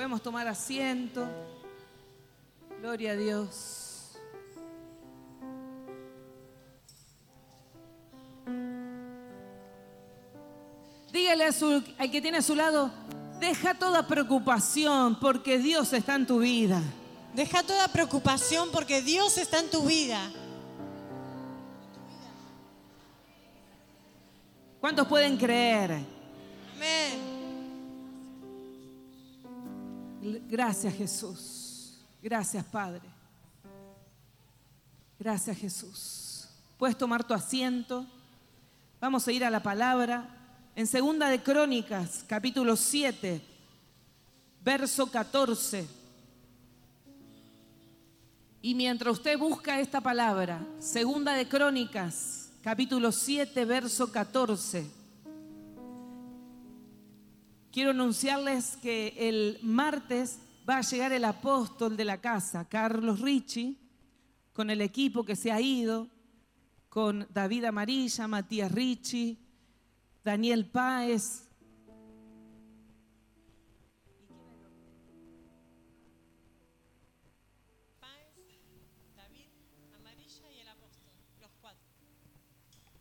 Podemos tomar asiento. Gloria a Dios. Dígale a su- al que tiene a su lado, deja toda preocupación porque Dios está en tu vida. Deja toda preocupación porque Dios está en tu vida. ¿Cuántos pueden creer? Gracias Jesús. Gracias Padre. Gracias Jesús. Puedes tomar tu asiento. Vamos a ir a la palabra. En Segunda de Crónicas, capítulo 7, verso 14. Y mientras usted busca esta palabra, Segunda de Crónicas, capítulo 7, verso 14. Quiero anunciarles que el martes va a llegar el apóstol de la casa, Carlos Ricci, con el equipo que se ha ido, con David Amarilla, Matías Ricci, Daniel Páez.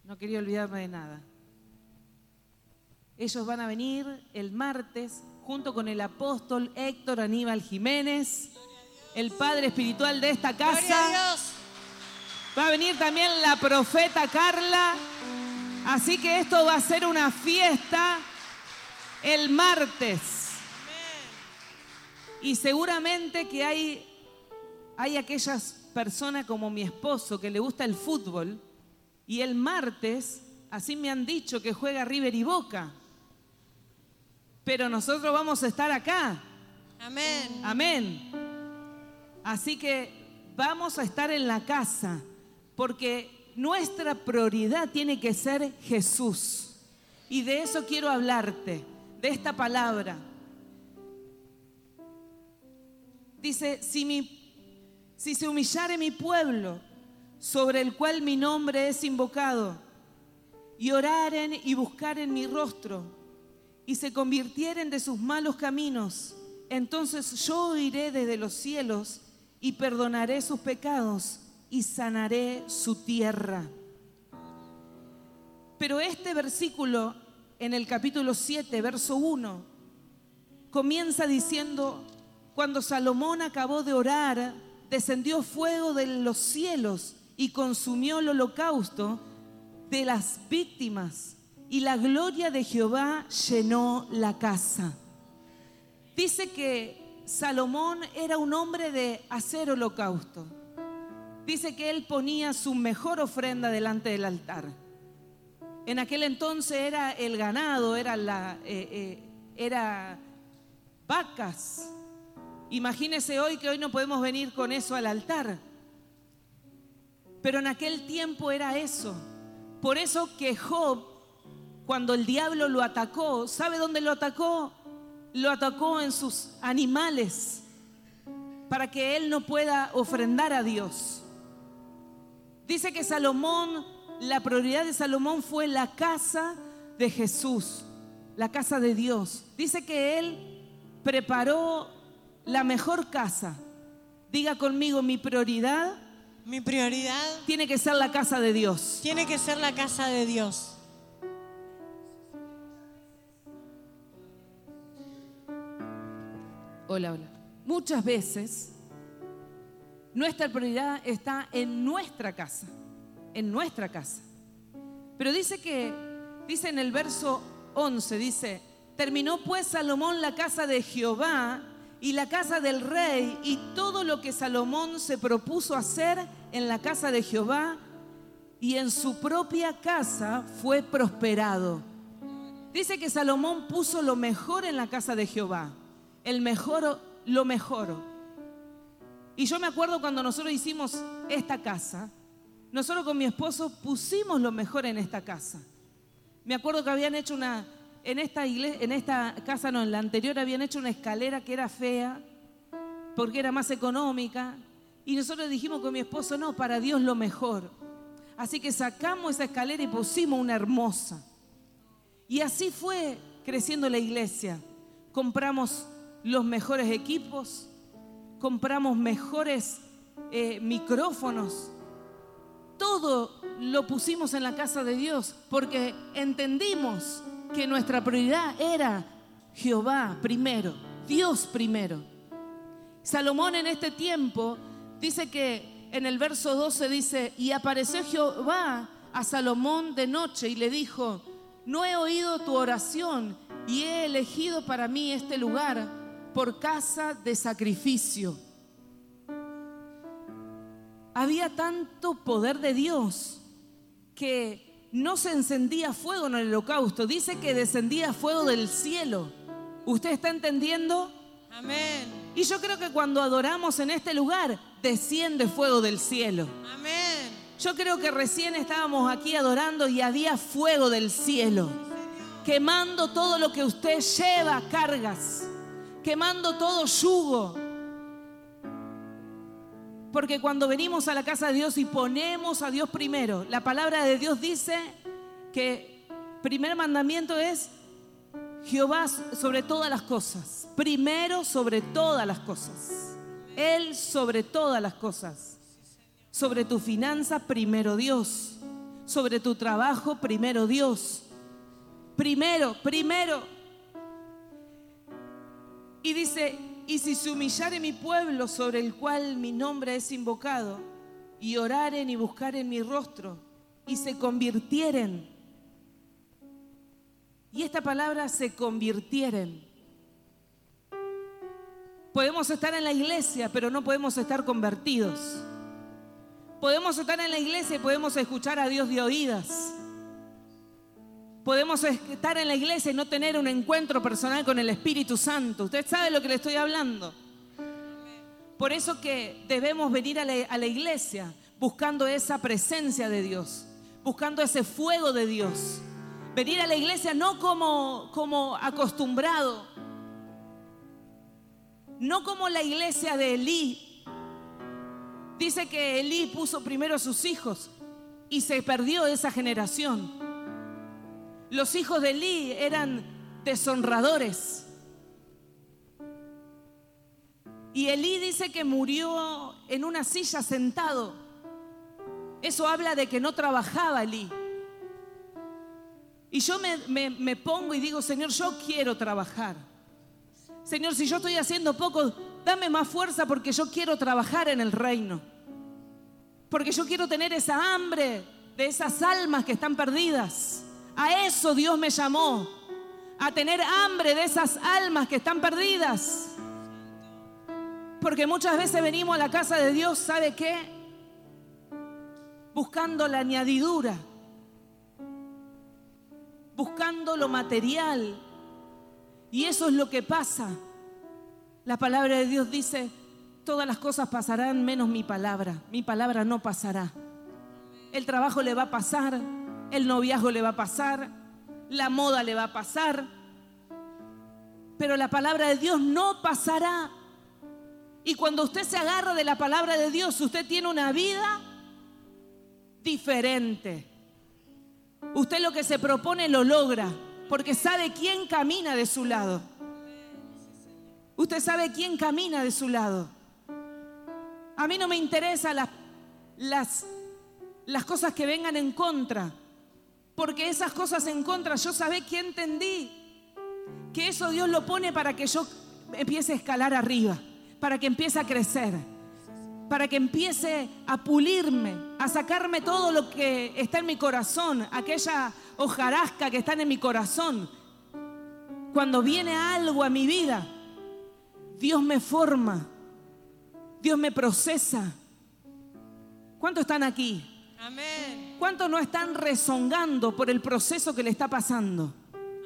No quería olvidarme de nada. Ellos van a venir el martes junto con el apóstol Héctor Aníbal Jiménez, el padre espiritual de esta casa. Va a venir también la profeta Carla. Así que esto va a ser una fiesta el martes. Y seguramente que hay, hay aquellas personas como mi esposo que le gusta el fútbol. Y el martes, así me han dicho que juega River y Boca. Pero nosotros vamos a estar acá. Amén. Amén. Así que vamos a estar en la casa porque nuestra prioridad tiene que ser Jesús. Y de eso quiero hablarte, de esta palabra. Dice, si, mi, si se humillare mi pueblo, sobre el cual mi nombre es invocado, y oraren y buscaren mi rostro, y se convirtieren de sus malos caminos, entonces yo oiré desde los cielos y perdonaré sus pecados y sanaré su tierra. Pero este versículo en el capítulo 7, verso 1, comienza diciendo, cuando Salomón acabó de orar, descendió fuego de los cielos y consumió el holocausto de las víctimas y la gloria de Jehová llenó la casa. Dice que Salomón era un hombre de hacer holocausto. Dice que él ponía su mejor ofrenda delante del altar. En aquel entonces era el ganado, era, la, eh, eh, era vacas. Imagínese hoy que hoy no podemos venir con eso al altar. Pero en aquel tiempo era eso. Por eso que Job, cuando el diablo lo atacó, ¿sabe dónde lo atacó? Lo atacó en sus animales para que él no pueda ofrendar a Dios. Dice que Salomón, la prioridad de Salomón fue la casa de Jesús, la casa de Dios. Dice que él preparó la mejor casa. Diga conmigo, mi prioridad Mi prioridad tiene que ser la casa de Dios. tiene que ser la casa de Dios. Hola, hola. Muchas veces nuestra prioridad está en nuestra casa, en nuestra casa. Pero dice que, dice en el verso 11, dice, terminó pues Salomón la casa de Jehová y la casa del rey y todo lo que Salomón se propuso hacer en la casa de Jehová y en su propia casa fue prosperado. Dice que Salomón puso lo mejor en la casa de Jehová, el mejor, lo mejor. Y yo me acuerdo cuando nosotros hicimos esta casa, nosotros con mi esposo pusimos lo mejor en esta casa. Me acuerdo que habían hecho una, en esta iglesia, en esta casa no, en la anterior habían hecho una escalera que era fea, porque era más económica. Y nosotros dijimos con mi esposo, no, para Dios lo mejor. Así que sacamos esa escalera y pusimos una hermosa. Y así fue creciendo la iglesia. Compramos los mejores equipos, compramos mejores eh, micrófonos. Todo lo pusimos en la casa de Dios porque entendimos que nuestra prioridad era Jehová primero, Dios primero. Salomón en este tiempo dice que en el verso 12 dice, y apareció Jehová a Salomón de noche y le dijo, no he oído tu oración y he elegido para mí este lugar por casa de sacrificio. Había tanto poder de Dios que no se encendía fuego en el holocausto, dice que descendía fuego del cielo. ¿Usted está entendiendo? Amén. Y yo creo que cuando adoramos en este lugar, desciende fuego del cielo. Amén. Yo creo que recién estábamos aquí adorando y había fuego del cielo, quemando todo lo que usted lleva, cargas, quemando todo yugo. Porque cuando venimos a la casa de Dios y ponemos a Dios primero, la palabra de Dios dice que primer mandamiento es Jehová sobre todas las cosas, primero sobre todas las cosas, Él sobre todas las cosas. Sobre tu finanza, primero Dios. Sobre tu trabajo, primero Dios. Primero, primero. Y dice, y si se humillare mi pueblo sobre el cual mi nombre es invocado, y oraren y buscaren mi rostro, y se convirtieren, y esta palabra se convirtieren. Podemos estar en la iglesia, pero no podemos estar convertidos. Podemos estar en la iglesia y podemos escuchar a Dios de oídas. Podemos estar en la iglesia y no tener un encuentro personal con el Espíritu Santo. Usted sabe lo que le estoy hablando. Por eso que debemos venir a la, iglesia buscando esa presencia de Dios, buscando ese fuego de Dios. Venir a la iglesia no como, como acostumbrado, no como la iglesia de Elí, Dice que Elí puso primero a sus hijos y se perdió esa generación. Los hijos de Elí eran deshonradores. Y Elí dice que murió en una silla sentado. Eso habla de que no trabajaba Elí. Y yo me, me, me, pongo y digo, Señor, yo quiero trabajar. Señor, si yo estoy haciendo poco, dame más fuerza porque yo quiero trabajar en el reino. Porque yo quiero tener esa hambre de esas almas que están perdidas. A eso Dios me llamó. A tener hambre de esas almas que están perdidas. Porque muchas veces venimos a la casa de Dios, ¿sabe qué? Buscando la añadidura. Buscando lo material. Y eso es lo que pasa. La palabra de Dios dice, todas las cosas pasarán menos mi palabra. Mi palabra no pasará. El trabajo le va a pasar, el noviazgo le va a pasar, la moda le va a pasar, pero la palabra de Dios no pasará. Y cuando usted se agarra de la palabra de Dios, usted tiene una vida diferente. Usted lo que se propone lo logra, porque sabe quién camina de su lado. Usted sabe quién camina de su lado. A mí no me interesan las, las, las cosas que vengan en contra, porque esas cosas en contra yo sabé que entendí que eso Dios lo pone para que yo empiece a escalar arriba, para que empiece a crecer, para que empiece a pulirme, a sacarme todo lo que está en mi corazón, aquella hojarasca que está en mi corazón. Cuando viene algo a mi vida, Dios me forma, Dios me procesa. ¿Cuántos están aquí? Amén. ¿Cuántos no están rezongando por el proceso que le está pasando?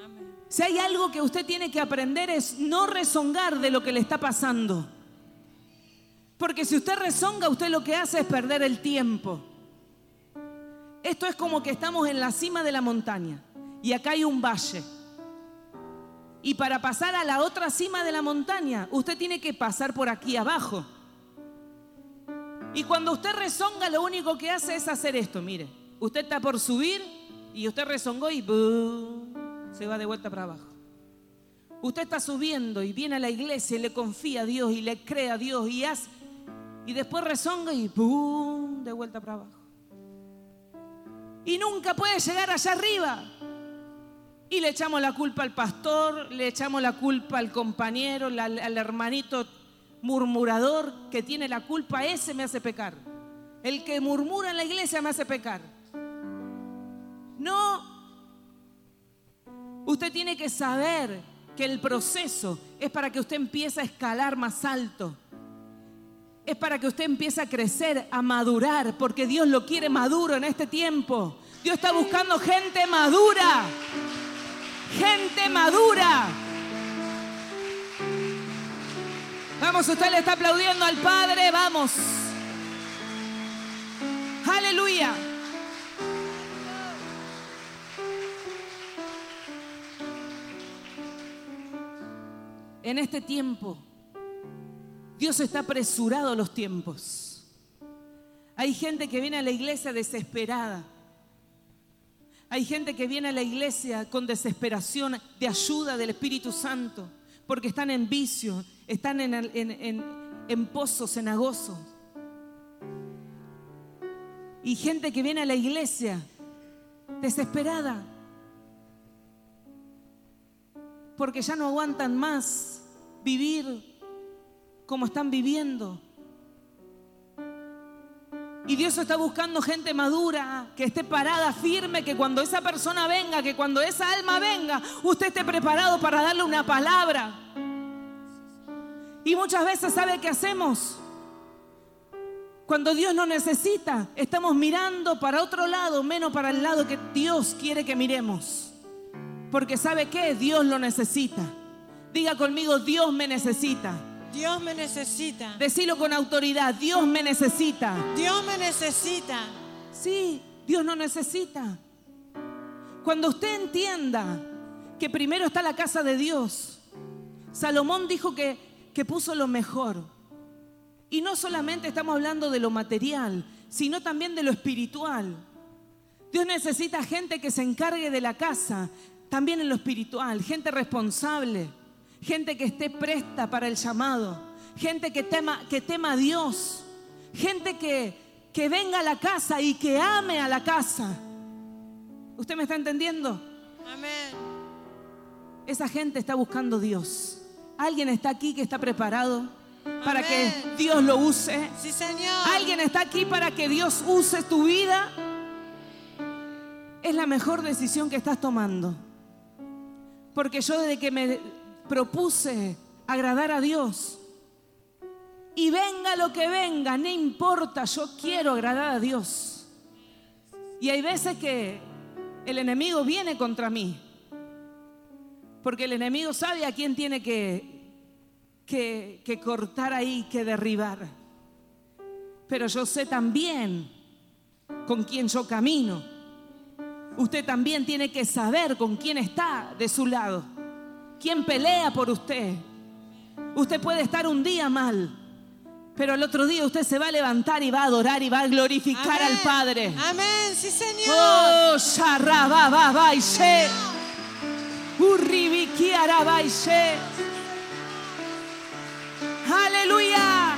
Amén. Si hay algo que usted tiene que aprender es no rezongar de lo que le está pasando. Porque si usted rezonga, usted lo que hace es perder el tiempo. Esto es como que estamos en la cima de la montaña y acá hay un valle. Y para pasar a la otra cima de la montaña, usted tiene que pasar por aquí abajo. Y cuando usted rezonga, lo único que hace es hacer esto. Mire, usted está por subir y usted rezongó y ¡bú! se va de vuelta para abajo. Usted está subiendo y viene a la iglesia y le confía a Dios y le cree a Dios y hace. Y después rezonga y ¡pum! de vuelta para abajo. Y nunca puede llegar allá arriba. Y le echamos la culpa al pastor, le echamos la culpa al compañero, al hermanito murmurador que tiene la culpa, ese me hace pecar. El que murmura en la iglesia me hace pecar. No. Usted tiene que saber que el proceso es para que usted empiece a escalar más alto. Es para que usted empiece a crecer, a madurar, porque Dios lo quiere maduro en este tiempo. Dios está buscando gente madura. Gente madura. Vamos, usted le está aplaudiendo al Padre, vamos. Aleluya. en este tiempo, Dios está apresurado a los tiempos. Hay gente que viene a la iglesia desesperada. Hay gente que viene a la iglesia con desesperación de ayuda del Espíritu Santo, porque están en vicio, están en, en, en pozos cenagosos. Y gente que viene a la iglesia desesperada, porque ya no aguantan más vivir como están viviendo. Y Dios está buscando gente madura, que esté parada, firme, que cuando esa persona venga, que cuando esa alma venga, usted esté preparado para darle una palabra. Y muchas veces, ¿sabe qué hacemos? Cuando Dios nos necesita, estamos mirando para otro lado, menos para el lado que Dios quiere que miremos. Porque ¿sabe qué? Dios lo necesita. Diga conmigo, Dios me necesita. Dios me necesita. Decilo con autoridad, Dios me necesita. Dios me necesita. Sí, Dios no necesita. Cuando usted entienda que primero está la casa de Dios, Salomón dijo que, que puso lo mejor. Y no solamente estamos hablando de lo material, sino también de lo espiritual. Dios necesita gente que se encargue de la casa, también en lo espiritual, gente responsable, gente que esté presta para el llamado, gente que tema, que tema a Dios, gente que, que venga a la casa y que ame a la casa. ¿Usted me está entendiendo? Amén. Esa gente está buscando Dios. ¿Alguien está aquí que está preparado para que Dios lo use? Sí, Señor. ¿Alguien está aquí para que Dios use tu vida? Es la mejor decisión que estás tomando. Porque yo desde que me propuse agradar a Dios, y venga lo que venga, no importa, yo quiero agradar a Dios. Y hay veces que el enemigo viene contra mí, porque el enemigo sabe a quién tiene que, que, que cortar ahí, que derribar. Pero yo sé también con quién yo camino. Usted también tiene que saber con quién está de su lado, quién pelea por usted. Usted puede estar un día mal, pero el otro día usted se va a levantar y va a adorar y va a glorificar Amén. al Padre. Amén, sí, Señor. Oh, sharrabababaishe. Urribikiarabaishe. Aleluya.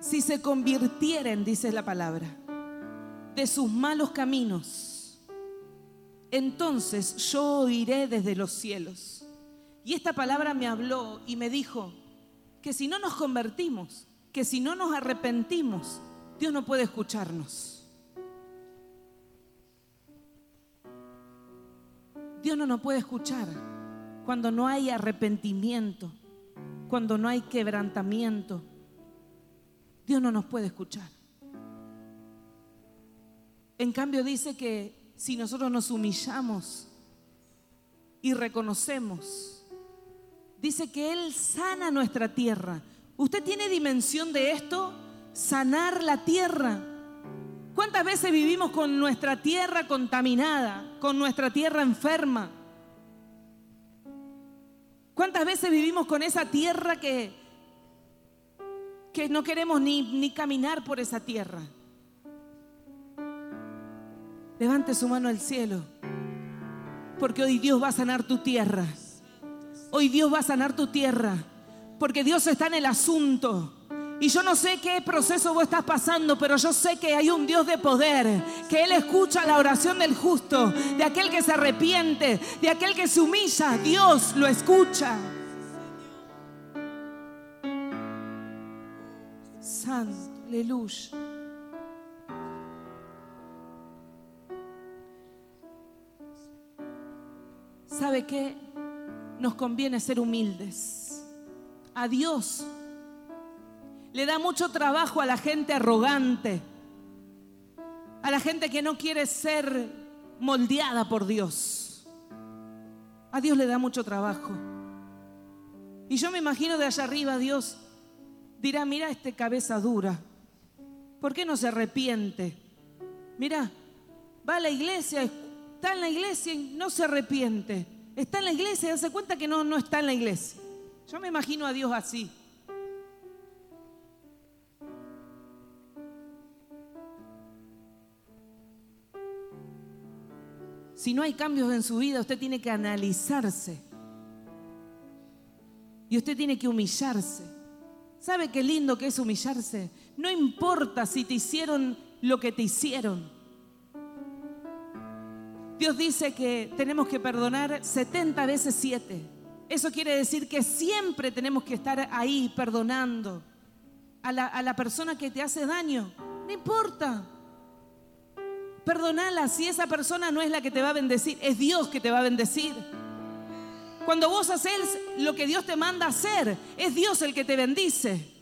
Si se convirtieren, dice la palabra, de sus malos caminos, entonces yo oiré desde los cielos. Y esta palabra me habló y me dijo que si no nos convertimos, que si no nos arrepentimos, Dios no puede escucharnos. Dios no nos puede escuchar cuando no hay arrepentimiento, cuando no hay quebrantamiento. Dios no nos puede escuchar. En cambio dice que si nosotros nos humillamos y reconocemos, dice que Él sana nuestra tierra. ¿Usted tiene dimensión de esto? Sanar la tierra. ¿Cuántas veces vivimos con nuestra tierra contaminada, con nuestra tierra enferma? ¿Cuántas veces vivimos con esa tierra que, que no queremos ni, ni caminar por esa tierra? Levante su mano al cielo. Porque hoy Dios va a sanar tu tierra. Hoy Dios va a sanar tu tierra. Porque Dios está en el asunto. Y yo no sé qué proceso vos estás pasando, pero yo sé que hay un Dios de poder, que Él escucha la oración del justo, de aquel que se arrepiente, de aquel que se humilla. Dios lo escucha. Santo, aleluya. ¿Sabe qué? Nos conviene ser humildes. A Dios le da mucho trabajo a la gente arrogante, a la gente que no quiere ser moldeada por Dios. A Dios le da mucho trabajo. Y yo me imagino de allá arriba Dios dirá, mira este cabeza dura, ¿por qué no se arrepiente? Mira, va a la iglesia, está en la iglesia y no se arrepiente. Está en la iglesia y cuenta que no, no está en la iglesia. Yo me imagino a Dios así. Si no hay cambios en su vida, usted tiene que analizarse. Y usted tiene que humillarse. ¿Sabe qué lindo que es humillarse? No importa si te hicieron lo que te hicieron. Dios dice que tenemos que perdonar 70 veces 7. Eso quiere decir que siempre tenemos que estar ahí perdonando a la, a la persona que te hace daño. No importa. Perdonala si esa persona no es la que te va a bendecir, es Dios que te va a bendecir. Cuando vos haces lo que Dios te manda hacer, es Dios el que te bendice.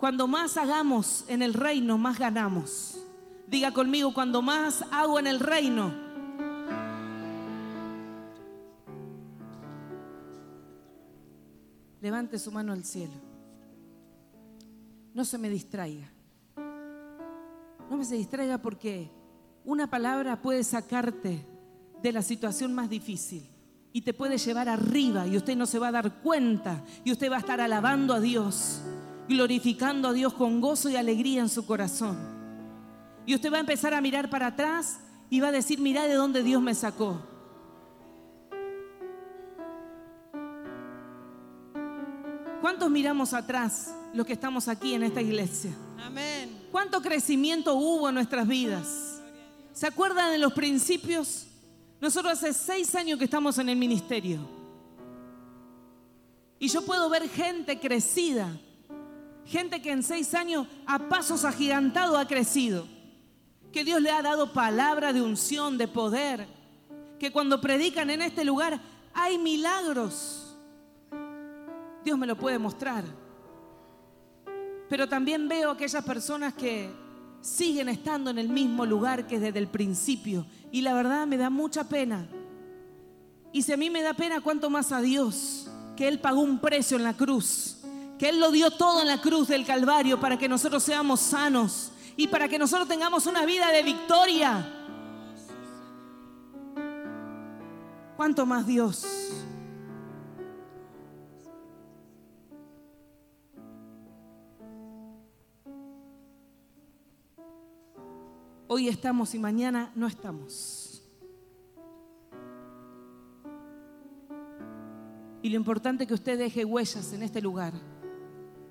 Cuando más hagamos en el reino, más ganamos. Diga conmigo, cuando más hago en el reino, levante su mano al cielo. No se me distraiga. No me se distraiga porque una palabra puede sacarte de la situación más difícil y te puede llevar arriba y usted no se va a dar cuenta y usted va a estar alabando a Dios glorificando a Dios con gozo y alegría en su corazón. Y usted va a empezar a mirar para atrás y va a decir, mira de dónde Dios me sacó. ¿Cuántos miramos atrás los que estamos aquí en esta iglesia? Amén. ¿Cuánto crecimiento hubo en nuestras vidas? ¿Se acuerdan de los principios? Nosotros hace seis años que estamos en el ministerio. Y yo puedo ver gente crecida Gente que en seis años a pasos agigantados ha crecido. Que Dios le ha dado palabra de unción, de poder. Que cuando predican en este lugar hay milagros. Dios me lo puede mostrar. Pero también veo aquellas personas que siguen estando en el mismo lugar que desde el principio. Y la verdad me da mucha pena. Y si a mí me da pena, ¿cuánto más a Dios? Que Él pagó un precio en la cruz que Él lo dio todo en la cruz del Calvario para que nosotros seamos sanos y para que nosotros tengamos una vida de victoria. ¿Cuánto más Dios? Hoy estamos y mañana no estamos. Y lo importante es que usted deje huellas en este lugar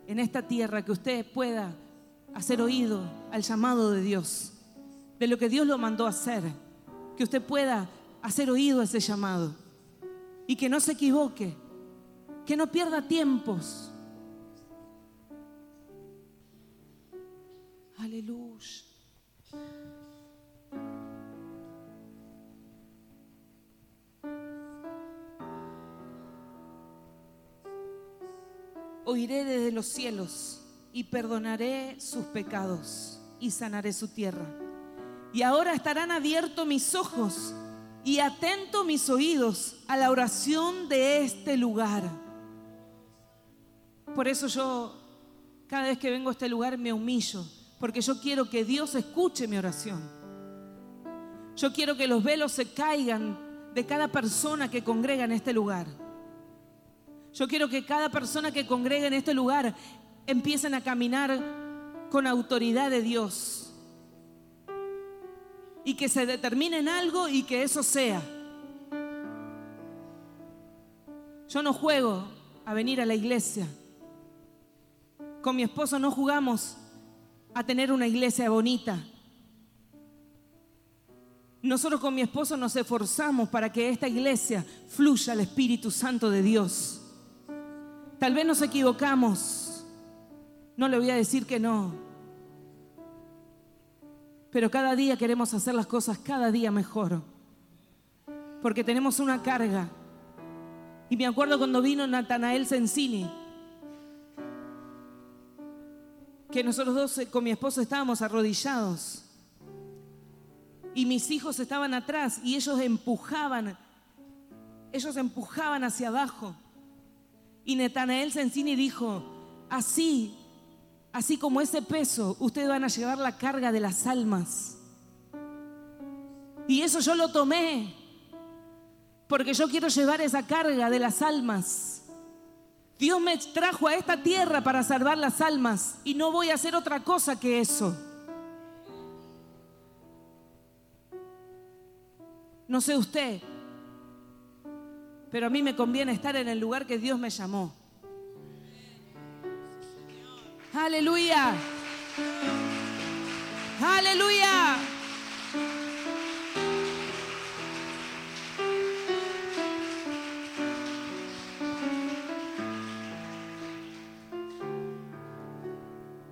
en esta tierra, que usted pueda hacer oído al llamado de Dios, de lo que Dios lo mandó a hacer, que usted pueda hacer oído a ese llamado y que no se equivoque, que no pierda tiempos. Aleluya. Oiré desde los cielos y perdonaré sus pecados y sanaré su tierra. Y ahora estarán abiertos mis ojos y atentos mis oídos a la oración de este lugar. Por eso yo cada vez que vengo a este lugar me humillo, porque yo quiero que Dios escuche mi oración. Yo quiero que los velos se caigan de cada persona que congrega en este lugar. Yo quiero que cada persona que congrega en este lugar empiecen a caminar con autoridad de Dios. Y que se determine en algo y que eso sea. Yo no juego a venir a la iglesia. Con mi esposo no jugamos a tener una iglesia bonita. Nosotros con mi esposo nos esforzamos para que esta iglesia fluya el Espíritu Santo de Dios. Tal vez nos equivocamos. No le voy a decir que no. Pero cada día queremos hacer las cosas cada día mejor. Porque tenemos una carga. Y me acuerdo cuando vino Natanael Sensini, que nosotros dos eh, con mi esposo estábamos arrodillados y mis hijos estaban atrás y ellos empujaban, ellos empujaban hacia abajo. Y Natanael Sensini dijo, así, así como ese peso, ustedes van a llevar la carga de las almas. Y eso yo lo tomé, porque yo quiero llevar esa carga de las almas. Dios me trajo a esta tierra para salvar las almas y no voy a hacer otra cosa que eso. No sé usted, pero a mí me conviene estar en el lugar que Dios me llamó. Aleluya. Aleluya.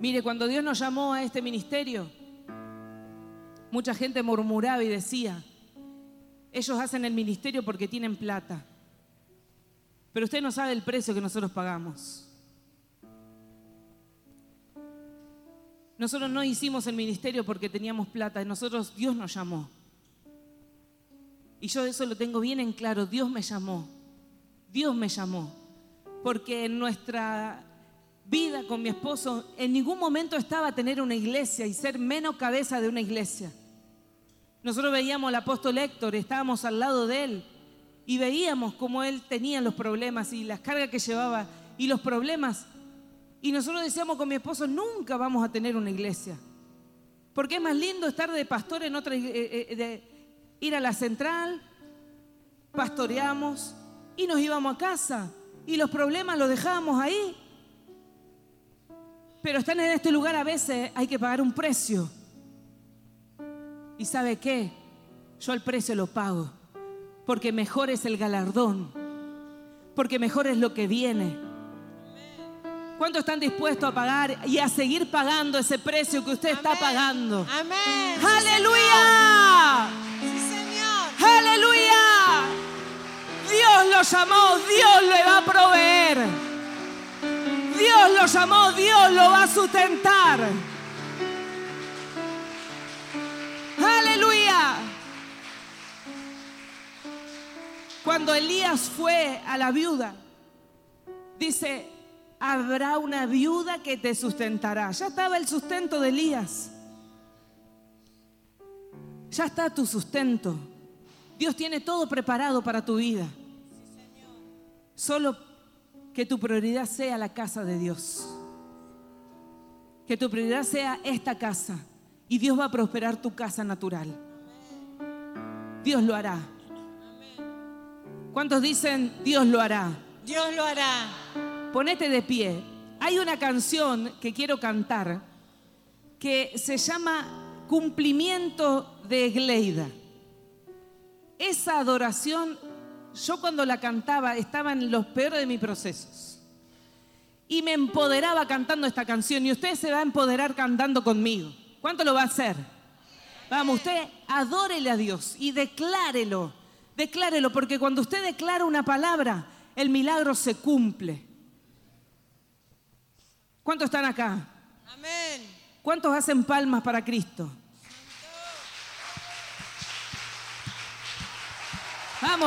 Mire, cuando Dios nos llamó a este ministerio, mucha gente murmuraba y decía, ellos hacen el ministerio porque tienen plata, pero usted no sabe el precio que nosotros pagamos. Nosotros no hicimos el ministerio porque teníamos plata, nosotros Dios nos llamó. Y yo eso lo tengo bien en claro, Dios me llamó, Dios me llamó, porque en nuestra vida con mi esposo, en ningún momento estaba tener una iglesia y ser menos cabeza de una iglesia. Nosotros veíamos al apóstol Héctor, estábamos al lado de él y veíamos cómo él tenía los problemas y las cargas que llevaba y los problemas. Y nosotros decíamos con mi esposo, nunca vamos a tener una iglesia. Porque es más lindo estar de pastor en otra, eh, eh, de ir a la central, pastoreamos y nos íbamos a casa. Y los problemas los dejábamos ahí pero están en este lugar a veces hay que pagar un precio. ¿Y sabe qué? Yo el precio lo pago, porque mejor es el galardón, porque mejor es lo que viene. ¿Cuántos están dispuestos a pagar y a seguir pagando ese precio que usted está pagando? Amén. Aleluya. Sí, Señor. Aleluya. Dios lo llamó, Dios le va a proveer. Dios lo llamó, Dios lo va a sustentar. Cuando Elías fue a la viuda, dice, habrá una viuda que te sustentará. Ya estaba el sustento de Elías. Ya está tu sustento. Dios tiene todo preparado para tu vida. Solo que tu prioridad sea la casa de Dios. Que tu prioridad sea esta casa. Y Dios va a prosperar tu casa natural. Dios lo hará. ¿Cuántos dicen Dios lo hará? Dios lo hará. Ponete de pie. Hay una canción que quiero cantar que se llama Cumplimiento de Gleida. Esa adoración yo cuando la cantaba estaba en los peores de mis procesos. Y me empoderaba cantando esta canción. Y usted se va a empoderar cantando conmigo. ¿Cuánto lo va a hacer? Vamos, usted adórele a Dios y declárelo. Declárelo, porque cuando usted declara una palabra, el milagro se cumple. ¿Cuántos están acá? Amén. ¿Cuántos hacen palmas para Cristo? Vamos.